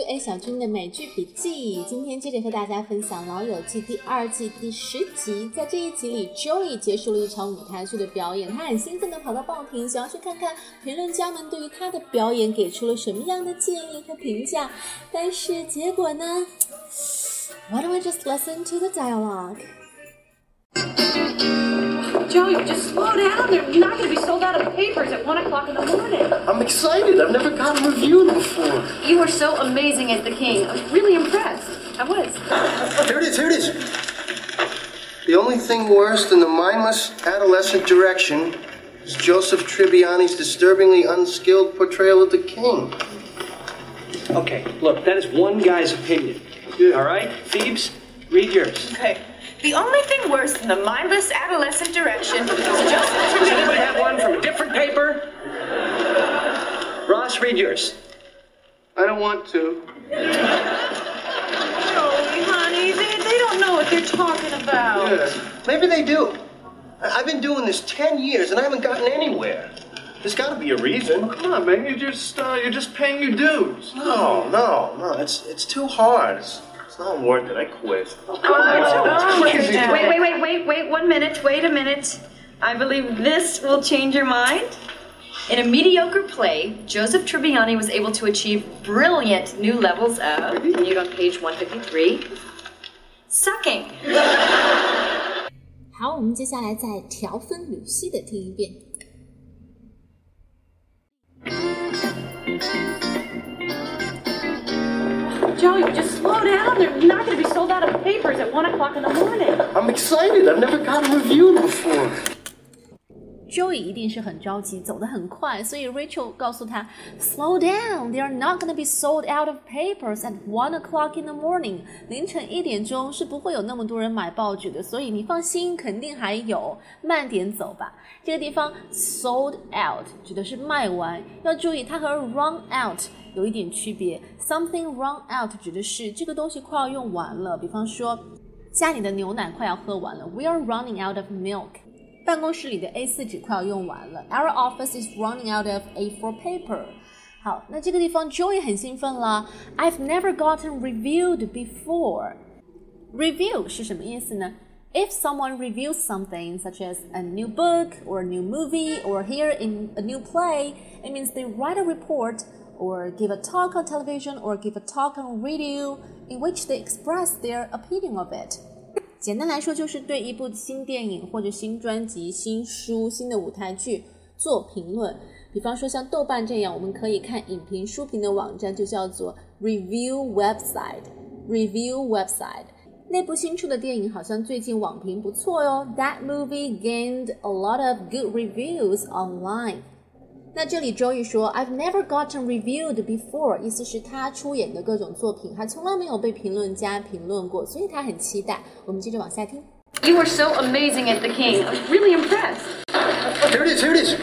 A 小军的美剧笔记。今天接着和大家分享《老友记》第二季第十集。在这一集里，Joey 结束了一场舞台剧的表演，他很兴奋地跑到报亭，想要去看看评论家们对于他的表演给出了什么样的建议和评价。但是结果呢？Why don't we just listen to the dialogue? Joey, just slow down. They're not going to be sold out of papers at 1 o'clock in the morning. I'm excited. I've never gotten reviewed before. You were so amazing as the king. I was really impressed. I was. Here it is. Here it is. The only thing worse than the mindless adolescent direction is Joseph Tribbiani's disturbingly unskilled portrayal of the king. Okay, look, that is one guy's opinion. All right, Phoebs, read yours. Okay. The only thing worse than the mindless adolescent direction is just Does anybody have one from a different paper? Ross, read yours. I don't want to. Joey, honey, they, they don't know what they're talking about. Yeah, maybe they do. I- I've been doing this ten years and I haven't gotten anywhere. There's got to be a reason. Come on, man. You just uh, you're just paying your dues. No, no, no. It's it's too hard. It's, it's not worth it. I quit. Oh, crazy. Wait, wait, wait, wait, wait, one minute, wait a minute. I believe this will change your mind. In a mediocre play, Joseph Tribbiani was able to achieve brilliant new levels of, viewed on page 153, sucking. 好，我们接下来再调分缕析的听一遍。 Joey, just slow down. They're not going to be sold out of papers at 1 o'clock in the morning. I'm excited. I've never gotten reviewed before. Joey 一定是很着急，走得很快，所以 Rachel 告诉他，Slow down, they are not going to be sold out of papers at one o'clock in the morning。凌晨一点钟是不会有那么多人买报纸的，所以你放心，肯定还有，慢点走吧。这个地方 sold out 指的是卖完，要注意它和 run out 有一点区别。Something run out 指的是这个东西快要用完了，比方说家里的牛奶快要喝完了，We are running out of milk。办公室里的 A4 纸快要用完了，Our office is running out of A4 paper。好，那这个地方 Joey 很兴奋啦，I've never gotten reviewed before。Review 是什么意思呢？If someone reviews something, such as a new book or a new movie or here in a new play, it means they write a report or give a talk on television or give a talk on radio in which they express their opinion of it. 简单来说，就是对一部新电影或者新专辑、新书、新的舞台剧做评论。比方说像豆瓣这样，我们可以看影评、书评的网站，就叫做 review website。review website。那部新出的电影好像最近网评不错哟。That movie gained a lot of good reviews online。 那这里 Joey 说，I've never gotten reviewed before，意思是他出演的各种作品还从来没有被评论家评论过，所以他很期待。我们接着往下听。 You were so amazing as the king. I was really impressed. Here it is. Here it is.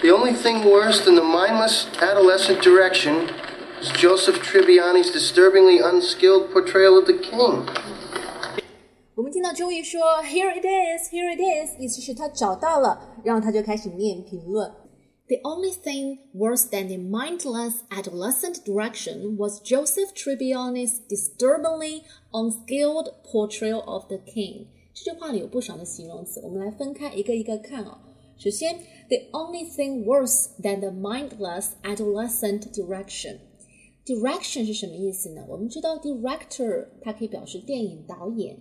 The only thing worse than the mindless adolescent direction is Joseph Tribbiani's disturbingly unskilled portrayal of the king. 我们听到 Joey 说 "Here it is, here it is"，意思是他找到了，然后他就开始念评论。The only thing worse than the mindless adolescent direction was Joseph Tribbiani's disturbingly unskilled portrayal of the king。这句话里有不少的形容词，我们来分开一个一个看哦。首先，the only thing worse than the mindless adolescent direction。Direction 是什么意思呢？我们知道 director 它可以表示电影导演，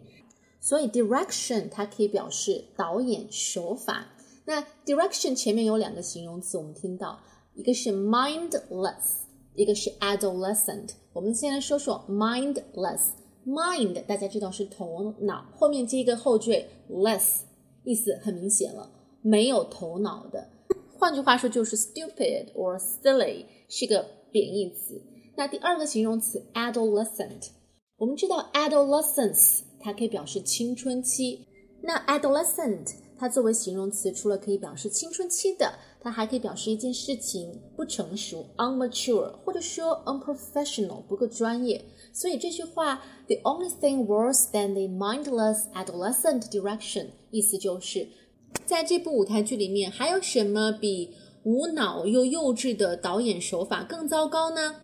所以 direction 它可以表示导演手法。那 direction 前面有两个形容词，我们听到一个是 mindless，一个是 adolescent。我们先来说说 mindless。mind 大家知道是头脑，后面接一个后缀 less，意思很明显了，没有头脑的。换句话说就是 stupid or silly 是个贬义词。那第二个形容词 adolescent，我们知道 adolescence 它可以表示青春期。那 adolescent 它作为形容词，除了可以表示青春期的，它还可以表示一件事情不成熟 （unmature） 或者说 unprofessional 不够专业。所以这句话 “the only thing worse than the mindless adolescent direction” 意思就是，在这部舞台剧里面，还有什么比无脑又幼稚的导演手法更糟糕呢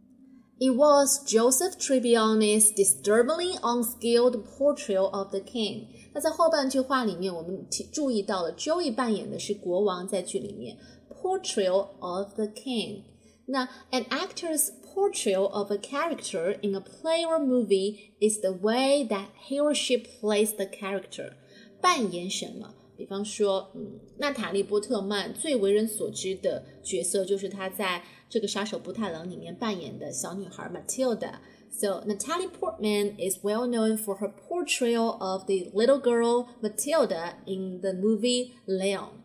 It was Joseph Tribbiani's disturbingly unskilled portrayal of the king。那在后半句话里面，我们注意到了 Joey 扮演的是国王，在剧里面 portrayal of the king。那 an actor's portrayal of a character in a play or movie is the way that he or she plays the character。扮演什么？ 比方说，嗯，娜塔莉波特曼最为人所知的角色就是她在这个杀手不太冷里面扮演的小女孩 Matilda。So Natalie Portman is well known for her portrayal of the little girl Matilda in the movie Leon.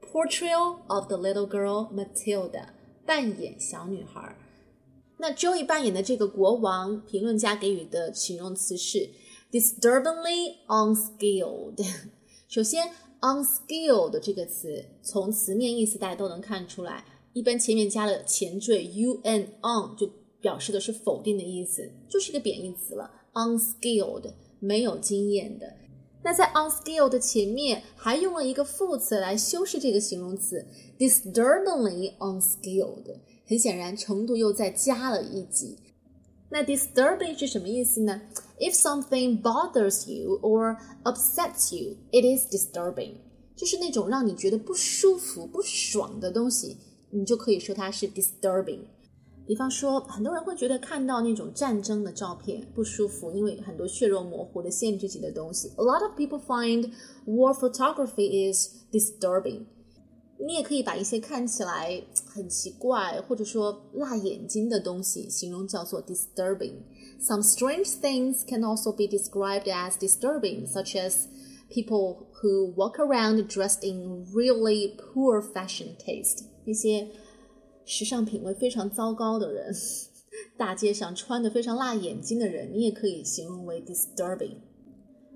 Portrayal of the little girl Matilda，扮演小女孩。那 Joey 扮演的这个国王，评论家给予的形容词是 disturbingly unskilled。首先 ，unskilled 这个词从词面意思大家都能看出来，一般前面加了前缀 un on 就表示的是否定的意思，就是一个贬义词了。unskilled 没有经验的。那在 unskilled 前面还用了一个副词来修饰这个形容词，disturbingly unskilled。很显然，程度又再加了一级。那 disturbing 是什么意思呢 ？If something bothers you or upsets you, it is disturbing。就是那种让你觉得不舒服、不爽的东西，你就可以说它是 disturbing。比方说，很多人会觉得看到那种战争的照片不舒服，因为很多血肉模糊的限制级的东西。A lot of people find war photography is disturbing。你也可以把一些看起来很奇怪或者说辣眼睛的东西形容叫做 disturbing。 Some strange things can also be described as disturbing, such as people who walk around dressed in really poor fashion taste。那些时尚品味非常糟糕的人，大街上穿的非常辣眼睛的人，你也可以形容为 disturbing。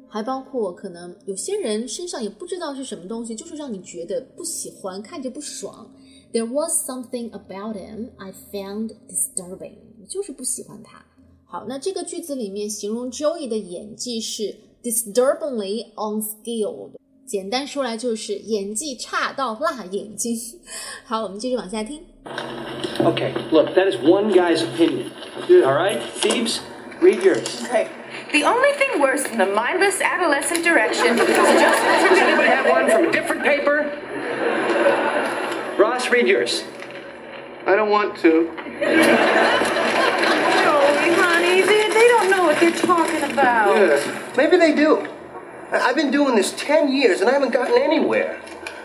还包括可能有些人身上也不知道是什么东西，就是让你觉得不喜欢，看着不爽。There was something about him I found disturbing，就是不喜欢他。 好，那这个句子里面形容 Joey 的演技是 disturbingly unskilled，简单说来就是演技差到辣眼睛。好，我们继续往下听。Okay, look, that is one guy's opinion. All right, Phoebs, read yours. Okay. The only thing worse than the mindless adolescent direction is just. Does anybody have one from a different paper? Ross, read yours. I don't want to Joey, honey, they, they don't know what they're talking about. Yeah, maybe they do. I- I've been doing this 10 years and I haven't gotten anywhere.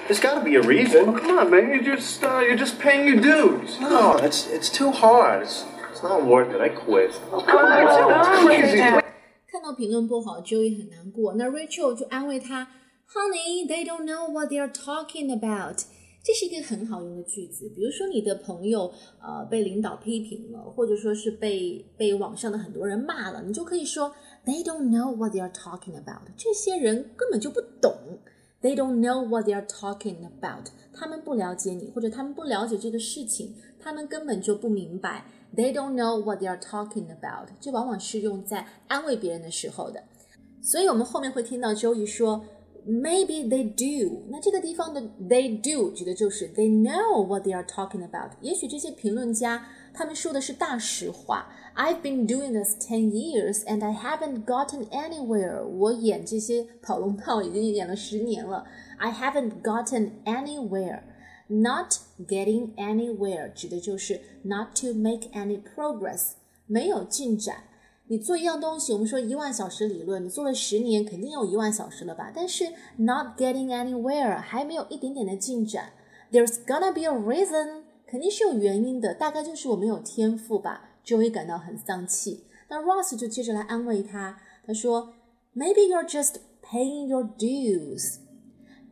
There's got to be a reason. Come on, man. You just uh, you're just paying your dues. No, it's it's too hard. It's, it's not worth it. I quit. Crazy. 看到评论不好，Joey 很难过。那 Rachel 就安慰他：“Honey, they don't know what they are talking about。” 这是一个很好用的句子。比如说，你的朋友呃被领导批评了，或者说是被被网上的很多人骂了，你就可以说：“They don't know what they are talking about。”这些人根本就不懂。They don't know what they are talking about。他们不了解你，或者他们不了解这个事情，他们根本就不明白。They don't know what they are talking about。这往往是用在安慰别人的时候的。所以我们后面会听到 Joey 说 ，Maybe they do。那这个地方的 they do 指的就是 they know what they are talking about。也许这些评论家他们说的是大实话。I've been doing this ten years and I haven't gotten anywhere。我演这些跑龙套已经演了十年了，I haven't gotten anywhere。Not getting anywhere 指的就是 not to make any progress，没有进展。 你做一样东西，我们说一万小时理论，你做了十年，肯定有一万小时了吧？但是 not getting anywhere 还没有一点点的进展。There's gonna be a reason，肯定是有原因的，大概就是我没有天赋吧。Joey 感到很丧气。那 Ross 就接着来安慰他，他说，Maybe you're just paying your dues。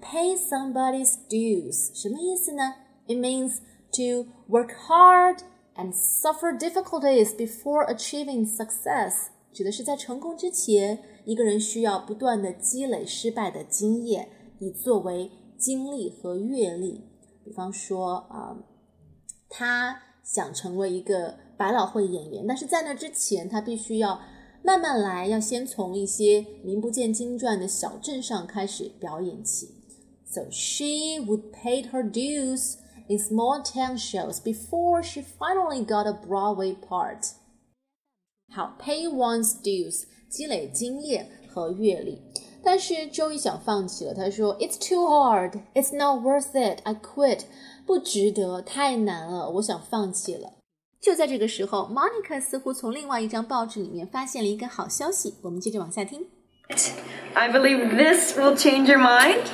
Pay somebody's dues 什么意思呢？It means to work hard and suffer difficulties before achieving success，指的是在成功之前，一个人需要不断的积累失败的经验，以作为经历和阅历。比方说啊、他想成为一个百老汇演员，但是在那之前，他必须要慢慢来，要先从一些名不见经传的小镇上开始表演起。So she would pay her dues in small town shows before she finally got a Broadway part. 好，pay one's dues，积累经验和阅历。但是 Joey 想放弃了，他说：“It's too hard, it's not worth it, I quit。”不值得，太难了，我想放弃了。就在这个时候，Monica 似乎从另外一张报纸里面发现了一个好消息。我们接着往下听。I believe this will change your mind.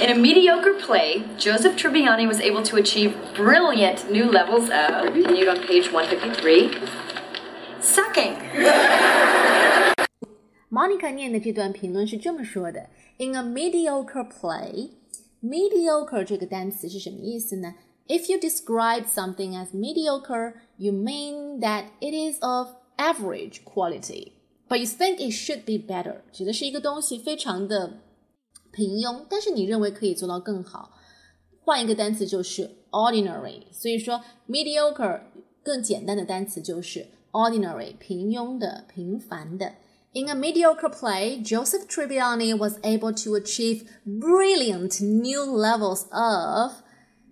In a mediocre play, Joseph Tribbiani was able to achieve brilliant new levels of, continued on page 153, sucking. Monica 念的这段评论是这么说的：In a mediocre play, mediocre 这个单词是什么意思呢？If you describe something as mediocre, you mean that it is of average quality, but you think it should be better，指的是一个东西非常的 平庸，但是你认为可以做到更好。换一个单词就是 ordinary，所以说 mediocre 更简单的单词就是 ordinary，平庸的、平凡的。In a mediocre play, Joseph Tribbiani was able to achieve brilliant new levels of.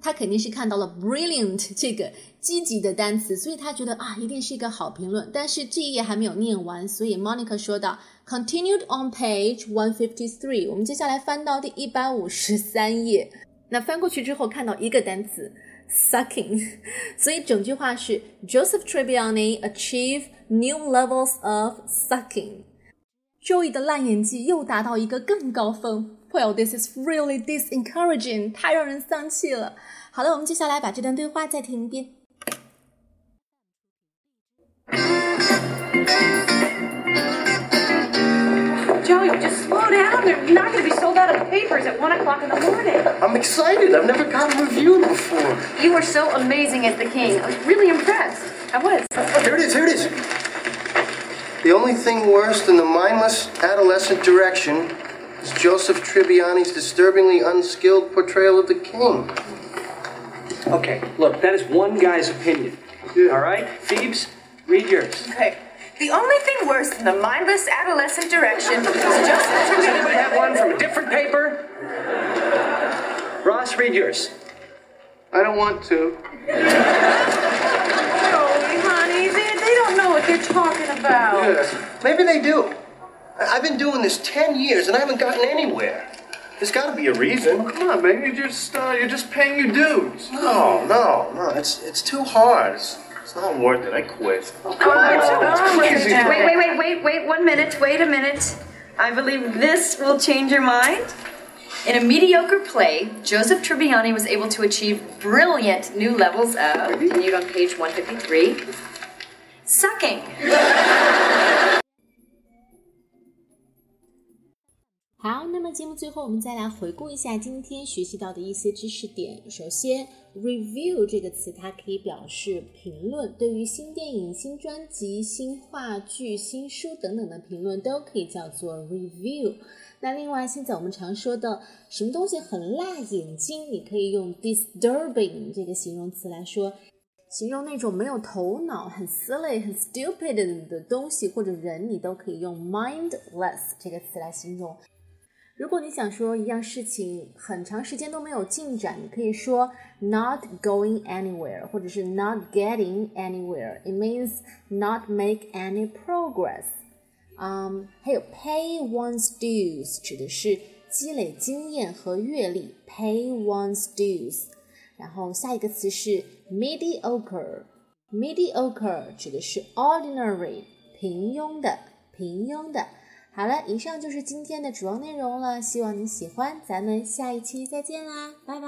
他肯定是看到了 brilliant 这个积极的单词，所以他觉得啊，一定是一个好评论。但是这一页还没有念完，所以 Monica 说道，continued on page one fifty three。我们接下来翻到第一百五十三页。那翻过去之后，看到一个单词 sucking，所以整句话是 Joseph Tribbiani achieve new levels of sucking。Joey 的烂演技又达到一个更高峰。Well, this is really disencouraging，太让人丧气了。好了，我们接下来把这段对话再听一遍。 Joey, just slow down. They're not going to be sold out of papers at 1 o'clock in the morning. I'm excited. I've never gotten reviewed before. You were so amazing as the king. I was really impressed. I was. Here it is, here it is. The only thing worse than the mindless adolescent direction is Joseph Tribbiani's disturbingly unskilled portrayal of the king. Okay, look, that is one guy's opinion. All right? Phoebs, read yours. Okay. The only thing worse than the mindless adolescent direction is Joseph Does Tribbiani. anybody have one from a different paper? Ross, read yours. I don't want to. Joey, honey, they, they don't know what they're talking about. Yes. Maybe they do. I- I've been doing this 10 years and I haven't gotten anywhere. There's got to be a reason. Come on, man. You're just uh, you're just paying your dues. No, no, no. It's it's too hard. It's, it's not worth it. I quit. Oh, it's crazy. Wait, wait, wait, wait, wait, one minute, wait a minute. I believe this will change your mind. In a mediocre play, Joseph Tribbiani was able to achieve brilliant new levels of, continued on page 153, sucking. 好，那么节目最后我们再来回顾一下今天学习到的一些知识点。首先，review 这个词它可以表示评论，对于新电影、新专辑、新话剧、新书等等的评论都可以叫做 review。那另外，现在我们常说的什么东西很辣眼睛，你可以用 disturbing 这个形容词来说。形容那种没有头脑、很 silly、很 stupid 的东西或者人，你都可以用 mindless 这个词来形容。如果你想说一样事情很长时间都没有进展，你可以说 not going anywhere，或者是 not getting anywhere。It means not make any progress。嗯，还有 pay one's dues 指的是积累经验和阅历，pay one's dues。然后下一个词是 mediocre，mediocre 指的是 ordinary，平庸的，平庸的。 好了，以上就是今天的主要内容了，希望你喜欢，咱们下一期再见啦，拜拜。